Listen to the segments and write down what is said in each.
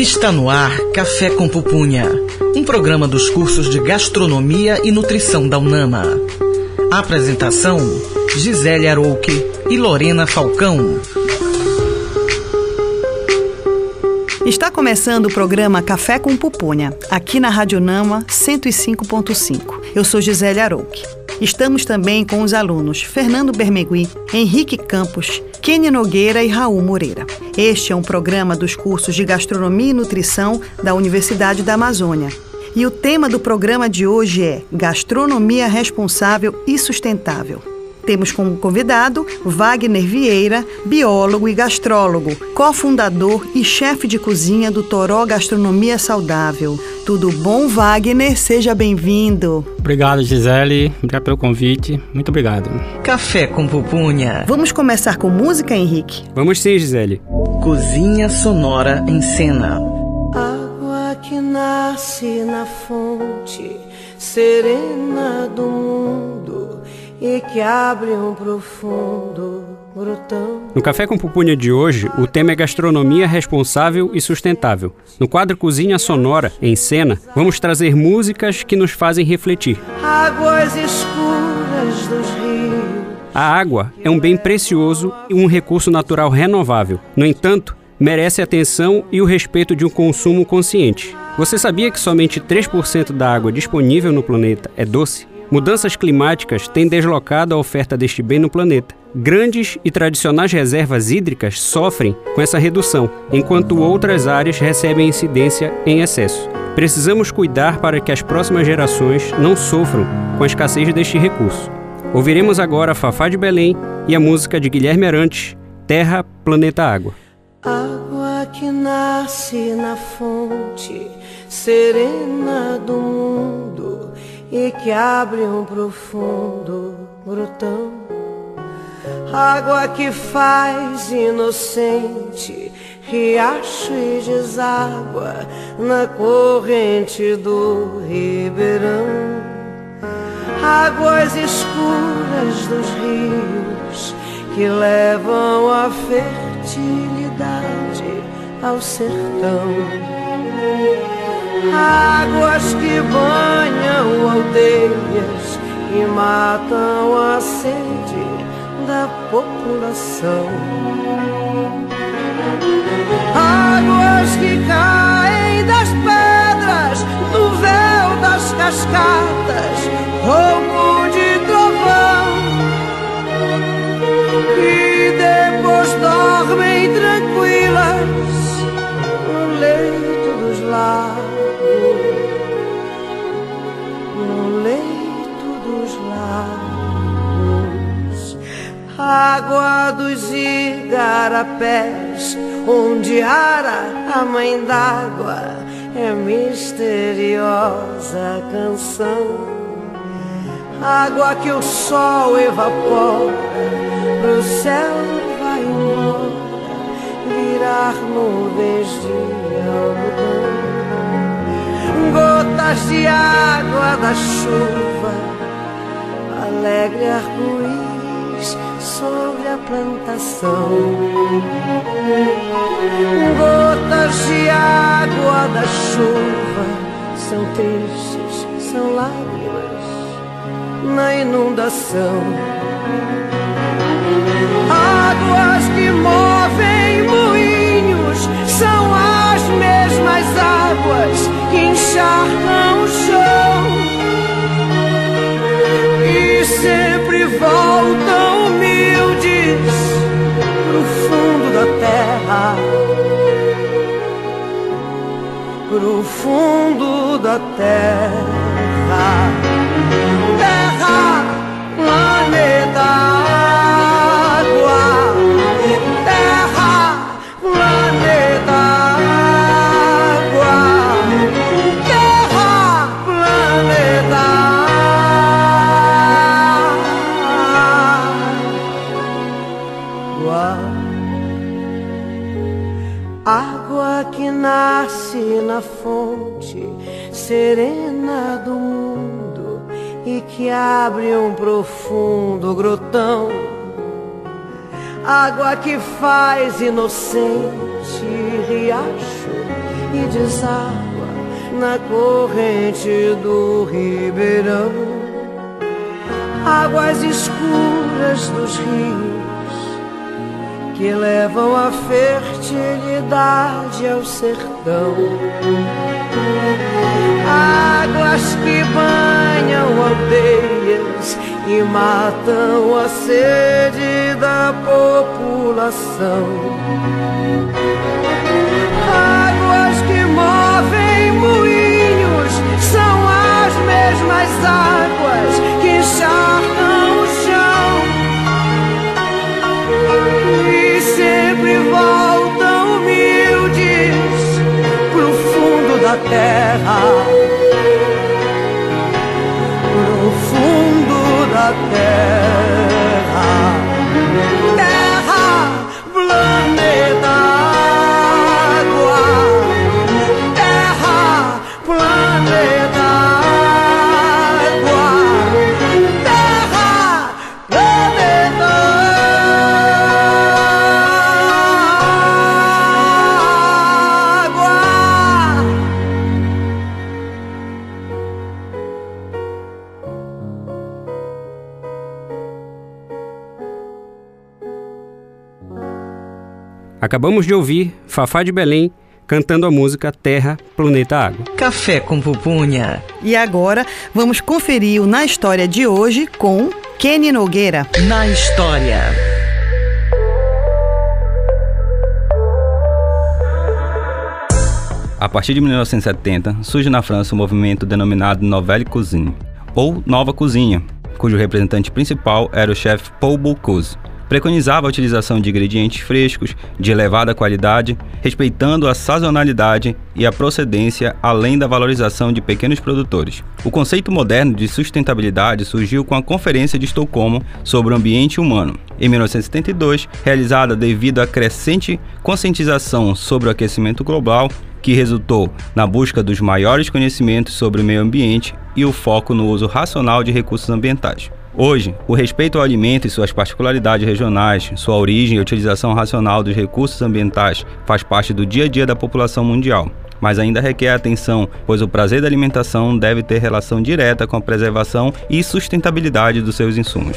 Está no ar Café com Pupunha, um programa dos cursos de Gastronomia e Nutrição da UNAMA. Apresentação: Gisele Arouque e Lorena Falcão. Está começando o programa Café com Pupunha, aqui na Rádio Nama 105.5. Eu sou Gisele Arouque. Estamos também com os alunos Fernando Bermegui, Henrique Campos, Kenny Nogueira e Raul Moreira. Este é um programa dos cursos de Gastronomia e Nutrição da Universidade da Amazônia. E o tema do programa de hoje é Gastronomia Responsável e Sustentável. Temos como convidado Wagner Vieira, biólogo e gastrólogo, cofundador e chefe de cozinha do Toró Gastronomia Saudável. Tudo bom, Wagner? Seja bem-vindo. Obrigado, Gisele. Obrigado pelo convite. Muito obrigado. Café com pupunha. Vamos começar com música, Henrique? Vamos sim, Gisele. Cozinha Sonora em Cena. Água que nasce na fonte serena do mundo e que abre um profundo grotão. No Café com Pupunha de hoje, o tema é gastronomia responsável e sustentável. No quadro Cozinha Sonora, em cena, vamos trazer músicas que nos fazem refletir. Águas escuras dos rios. A água é um bem precioso e um recurso natural renovável. No entanto, merece atenção e o respeito de um consumo consciente. Você sabia que somente 3% da água disponível no planeta é doce? Mudanças climáticas têm deslocado a oferta deste bem no planeta. Grandes e tradicionais reservas hídricas sofrem com essa redução, enquanto outras áreas recebem incidência em excesso. Precisamos cuidar para que as próximas gerações não sofram com a escassez deste recurso. Ouviremos agora Fafá de Belém e a música de Guilherme Arantes, Terra, Planeta Água. Água que nasce na fonte serena do mundo e que abre um profundo grotão. Água que faz inocente riacho e deságua na corrente do ribeirão. Águas escuras dos rios que levam a fertilidade ao sertão. Águas que banham aldeias e matam a sede da população. Águas que caem das pedras do véu das cascatas, roubo de Água dos igarapés, onde ara a mãe d'água, é misteriosa canção. Água que o sol evapora, pro céu vai embora, virar nuvens de algodão. Gotas de água da chuva, alegre arco-íris sobre a plantação. Gotas de água da chuva são tristes, são lágrimas na inundação. Águas que movem moinhos são as mesmas águas que encharcam o chão e sempre voltam Pro fundo da terra. Terra, planeta, serena do mundo e que abre um profundo grotão. Água que faz inocente riacho e deságua na corrente do ribeirão. Águas escuras dos rios que levam a fertilidade ao sertão. Águas que banham aldeias e matam a sede da população. Acabamos de ouvir Fafá de Belém cantando a música Terra, Planeta Água. Café com pupunha. E agora vamos conferir o Na História de hoje com Kenny Nogueira. Na História. A partir de 1970, surge na França o um movimento denominado Nouvelle Cuisine, ou Nova Cozinha, cujo representante principal era o chefe Paul Bocuse preconizava a utilização de ingredientes frescos, de elevada qualidade, respeitando a sazonalidade e a procedência, além da valorização de pequenos produtores. O conceito moderno de sustentabilidade surgiu com a Conferência de Estocolmo sobre o Ambiente Humano, em 1972, realizada devido à crescente conscientização sobre o aquecimento global que resultou na busca dos maiores conhecimentos sobre o meio ambiente e o foco no uso racional de recursos ambientais. Hoje, o respeito ao alimento e suas particularidades regionais, sua origem e utilização racional dos recursos ambientais faz parte do dia a dia da população mundial mas ainda requer atenção, pois o prazer da alimentação deve ter relação direta com a preservação e sustentabilidade dos seus insumos.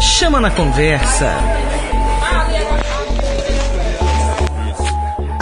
Chama na conversa.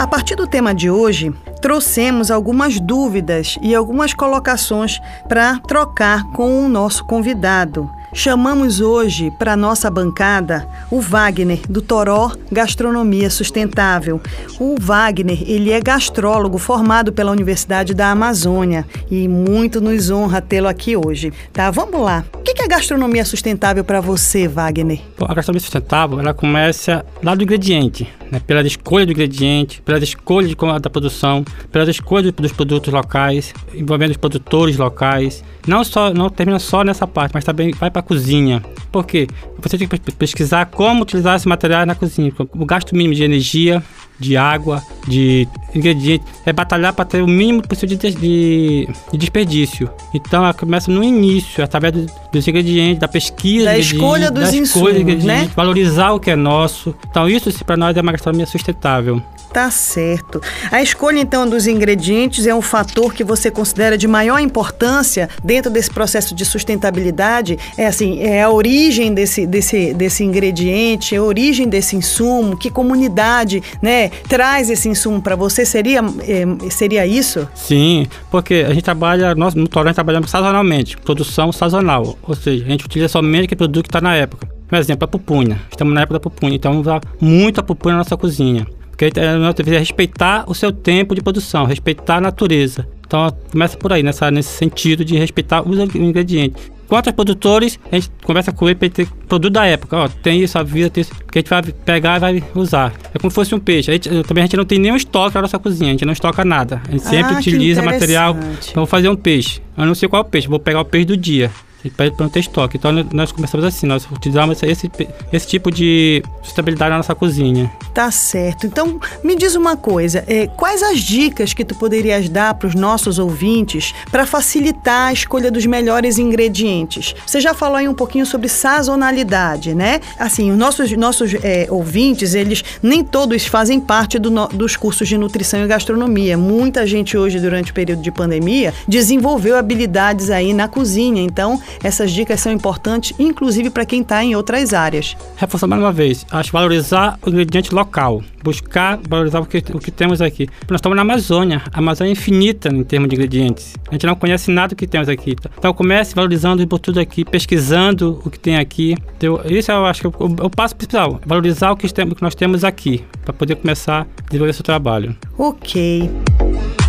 A partir do tema de hoje, trouxemos algumas dúvidas e algumas colocações para trocar com o nosso convidado. Chamamos hoje para nossa bancada o Wagner do Toró Gastronomia Sustentável. O Wagner, ele é gastrólogo formado pela Universidade da Amazônia e muito nos honra tê-lo aqui hoje. Tá, vamos lá. O que é gastronomia sustentável para você, Wagner? Bom, a gastronomia sustentável, ela começa lá do ingrediente, né? pela escolha do ingrediente, pela escolha de, da produção, pela escolha dos produtos locais, envolvendo os produtores locais. Não só não termina só nessa parte, mas também vai para cozinha. Por quê? Você tem que pesquisar como utilizar esse material na cozinha. O gasto mínimo de energia, de água, de ingredientes, é batalhar para ter o mínimo possível de, de, de, desperdício. Então, ela começa no início, através do, dos ingredientes, da pesquisa, da escolha dos da insumos, escolha né? valorizar o que é nosso. Então, isso para nós é uma gastronomia sustentável. Tá certo. A escolha então dos ingredientes é um fator que você considera de maior importância dentro desse processo de sustentabilidade. É assim, é a origem desse, desse, desse ingrediente, a origem desse insumo, que comunidade, né, traz esse insumo para você. Seria, é, seria isso? Sim, porque a gente trabalha, nós no Torrent trabalhamos sazonalmente, produção sazonal, ou seja, a gente utiliza somente aquele produto que está na época. Por exemplo, a pupunha. Estamos na época da pupunha, então vamos usar muita pupunha na nossa cozinha. Porque nós devemos respeitar o seu tempo de produção, respeitar a natureza. Então começa por aí, nessa, nesse sentido de respeitar os ingredientes. Quantos produtores, a gente conversa com ele para ter produto da época. Ó, tem isso, a vida, tem isso, que a gente vai pegar e vai usar. É como se fosse um peixe. A gente, também a gente não tem nenhum estoque na nossa cozinha, a gente não estoca nada. A gente sempre ah, utiliza material. Vou fazer um peixe. Eu não sei qual é o peixe, vou pegar o peixe do dia para não ter estoque. Então nós começamos assim, nós utilizamos esse, esse tipo de sustentabilidade na nossa cozinha. Tá certo. Então, me diz uma coisa: é, quais as dicas que tu poderias dar para os nossos ouvintes para facilitar a escolha dos melhores ingredientes? Você já falou aí um pouquinho sobre sazonalidade, né? Assim, os nossos, nossos é, ouvintes, eles nem todos fazem parte do dos cursos de nutrição e gastronomia. Muita gente hoje, durante o período de pandemia, desenvolveu habilidades aí na cozinha. Então, essas dicas são importantes, inclusive para quem está em outras áreas. Reforçar mais uma vez, acho valorizar o ingrediente local buscar valorizar o que, o que temos aqui. Nós estamos na Amazônia, a Amazônia é infinita em termos de ingredientes. A gente não conhece nada do que temos aqui. Então comece valorizando por tudo aqui, pesquisando o que tem aqui. Então, isso eu acho que é o, o passo principal, valorizar o que, o que nós temos aqui, para poder começar a desenvolver seu trabalho. Ok.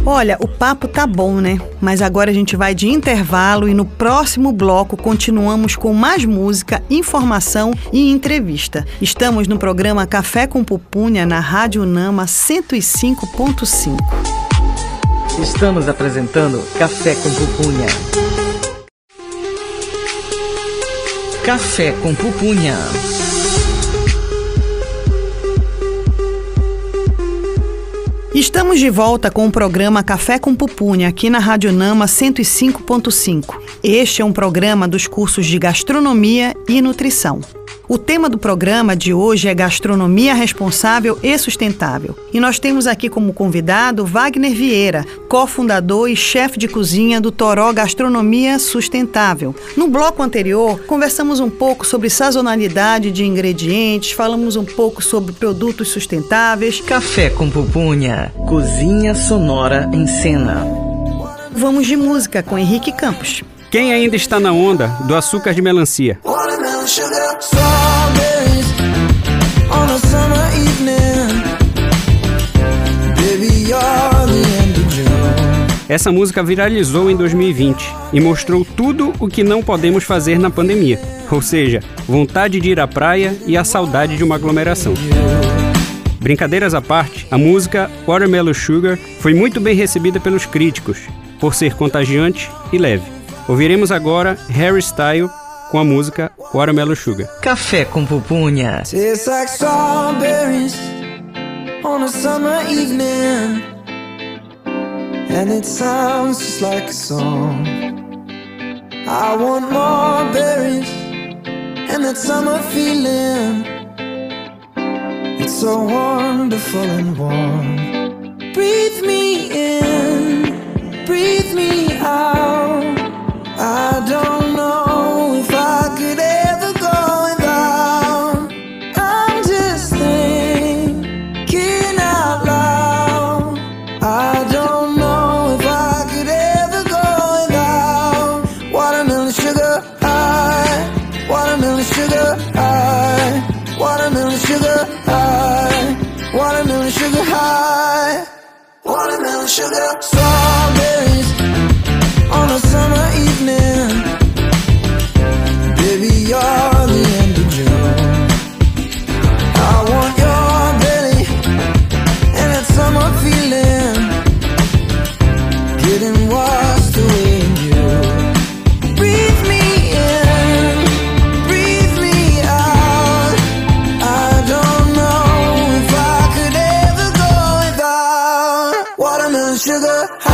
Olha, o papo tá bom, né? Mas agora a gente vai de intervalo e no próximo bloco continuamos com mais música, informação e entrevista. Estamos no programa Café com Pupunha na Rádio Nama 105.5. Estamos apresentando Café com Pupunha. Café com Pupunha. Estamos de volta com o programa Café com Pupunha aqui na Rádio Nama 105.5. Este é um programa dos cursos de Gastronomia e Nutrição. O tema do programa de hoje é Gastronomia Responsável e Sustentável. E nós temos aqui como convidado Wagner Vieira, cofundador e chefe de cozinha do Toró Gastronomia Sustentável. No bloco anterior, conversamos um pouco sobre sazonalidade de ingredientes, falamos um pouco sobre produtos sustentáveis. Café com pupunha, cozinha sonora em cena. Vamos de música com Henrique Campos. Quem ainda está na onda do açúcar de melancia? Essa música viralizou em 2020 e mostrou tudo o que não podemos fazer na pandemia, ou seja, vontade de ir à praia e a saudade de uma aglomeração. Brincadeiras à parte, a música Watermelon Sugar foi muito bem recebida pelos críticos, por ser contagiante e leve. Ouviremos agora Harry Style com a música Watermelon Sugar. Café com pupunha. Tastes like strawberries on a summer evening And it sounds just like a song I want more berries and that summer feeling It's so wonderful and warm Breathe sugar strawberries sugar high.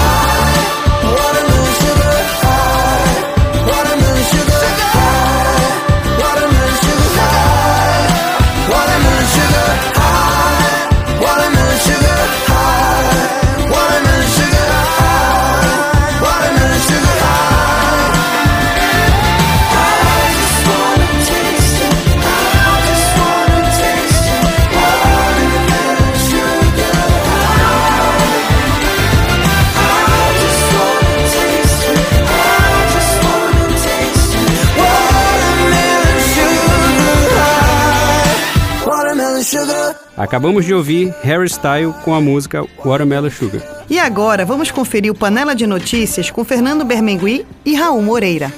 Acabamos de ouvir Harry Style com a música Watermelon Sugar. E agora vamos conferir o Panela de Notícias com Fernando Bermengui e Raul Moreira.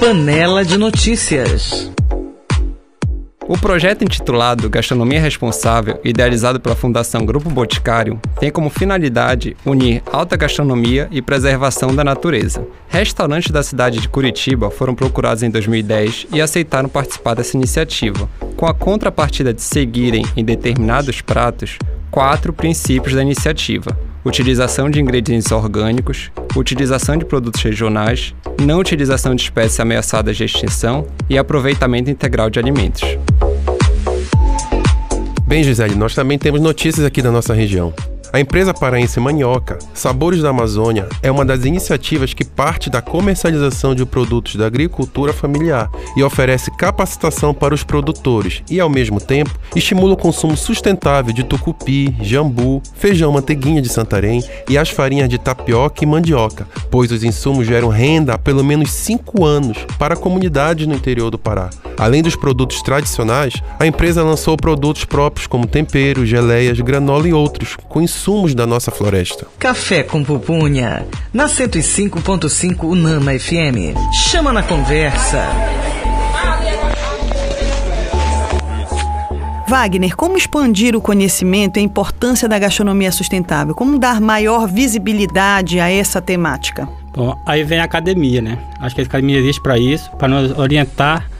Panela de Notícias. O projeto intitulado Gastronomia Responsável, idealizado pela Fundação Grupo Boticário, tem como finalidade unir alta gastronomia e preservação da natureza. Restaurantes da cidade de Curitiba foram procurados em 2010 e aceitaram participar dessa iniciativa, com a contrapartida de seguirem em determinados pratos quatro princípios da iniciativa: utilização de ingredientes orgânicos, utilização de produtos regionais, não utilização de espécies ameaçadas de extinção e aproveitamento integral de alimentos. Bem, Gisele, nós também temos notícias aqui da nossa região. A empresa paraense Manioca, Sabores da Amazônia, é uma das iniciativas que parte da comercialização de produtos da agricultura familiar e oferece capacitação para os produtores e, ao mesmo tempo, estimula o consumo sustentável de tucupi, jambu, feijão manteiguinha de Santarém e as farinhas de tapioca e mandioca, pois os insumos geram renda há pelo menos cinco anos para comunidades no interior do Pará. Além dos produtos tradicionais, a empresa lançou produtos próprios como temperos, geleias, granola e outros, com insumos da nossa floresta. Café com pupunha. Na 105.5 Unama FM. Chama na conversa. Wagner, como expandir o conhecimento e a importância da gastronomia sustentável? Como dar maior visibilidade a essa temática? Bom, aí vem a academia, né? Acho que a academia existe para isso, para nos orientar,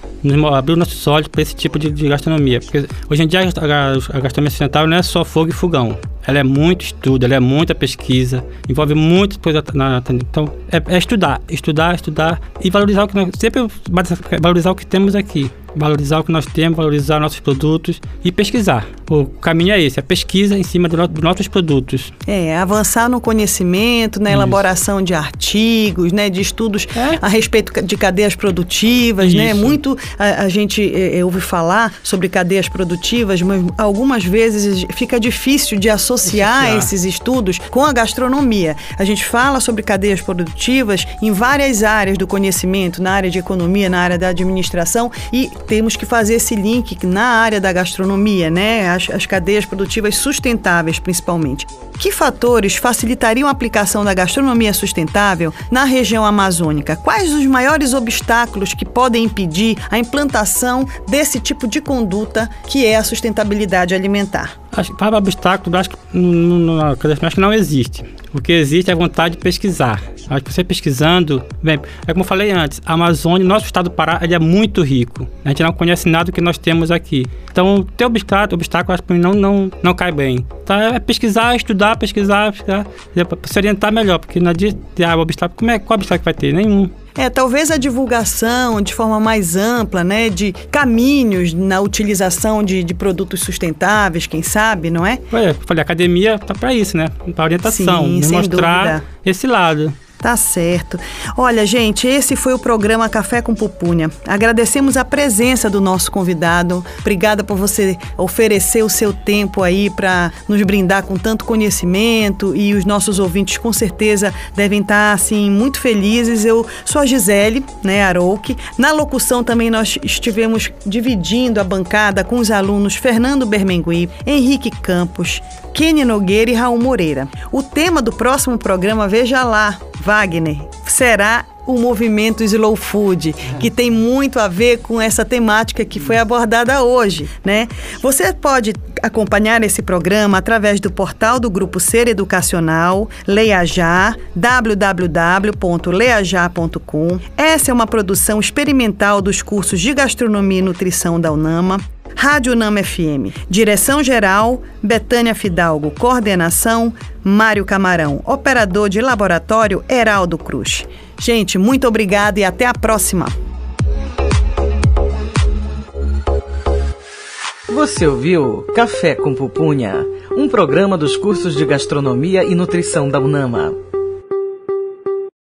abrir os nossos olhos para esse tipo de, de gastronomia. Porque hoje em dia a, a- a gastronomia sustentável não é só fogo e fogão. Ela é muito estudo, ela é muita pesquisa, envolve muitas coisas. Na, então, é, é estudar, estudar, estudar e valorizar o que nós. Sempre valorizar o que temos aqui. Valorizar o que nós temos, valorizar nossos produtos e pesquisar. O caminho é esse, a pesquisa em cima do dos nossos produtos. É, avançar no conhecimento, na elaboração de artigos, né, de estudos É. a respeito de cadeias produtivas, né? Isso. Muito a, a gente eh, eh, ouve falar sobre cadeias produtivas, mas algumas vezes fica difícil de associar Associar. esses estudos com a gastronomia. A gente fala sobre cadeias produtivas em várias áreas do conhecimento, na área de economia, na área da administração, e temos que fazer esse link na área da gastronomia, né? As, as cadeias produtivas sustentáveis, principalmente. Que fatores facilitariam a aplicação da gastronomia sustentável na região amazônica? Quais os maiores obstáculos que podem impedir a implantação desse tipo de conduta que é a sustentabilidade alimentar? Acho para obstáculo, acho que, não, não, acho que não existe. O que existe é a vontade de pesquisar. Acho que você pesquisando, bem, é como eu falei antes, a Amazônia, nosso estado do Pará, ele é muito rico. A gente não conhece nada do que nós temos aqui. Então, ter obstáculo, obstáculo acho que não, não, não cai bem. Então, é pesquisar, estudar, pesquisar, pesquisar, para se orientar melhor, porque não adianta ah, obstáculo. Como é, qual obstáculo vai ter? Nenhum. É, talvez a divulgação de forma mais ampla, né, de caminhos na utilização de, de produtos sustentáveis, quem sabe, não é? Ué, eu falei, a academia tá para isso, né? Para orientação, Sim, mostrar dúvida. esse lado. Tá certo. Olha, gente, esse foi o programa Café com Pupunha. Agradecemos a presença do nosso convidado. Obrigada por você oferecer o seu tempo aí para nos brindar com tanto conhecimento e os nossos ouvintes com certeza devem estar assim muito felizes. Eu sou a Gisele, né, Arouque. Na locução também nós estivemos dividindo a bancada com os alunos Fernando Bermengui, Henrique Campos, Kenny Nogueira e Raul Moreira. O tema do próximo programa, veja lá, Wagner, será o movimento Slow Food, que tem muito a ver com essa temática que foi abordada hoje, né? Você pode acompanhar esse programa através do portal do Grupo Ser Educacional, Leia Já, www.leajá.com. Essa é uma produção experimental dos cursos de Gastronomia e Nutrição da UNAMA. Rádio Nama FM. Direção geral, Betânia Fidalgo. Coordenação, Mário Camarão. Operador de laboratório, Heraldo Cruz. Gente, muito obrigada e até a próxima. Você ouviu Café com Pupunha, um programa dos cursos de Gastronomia e Nutrição da UNAMA.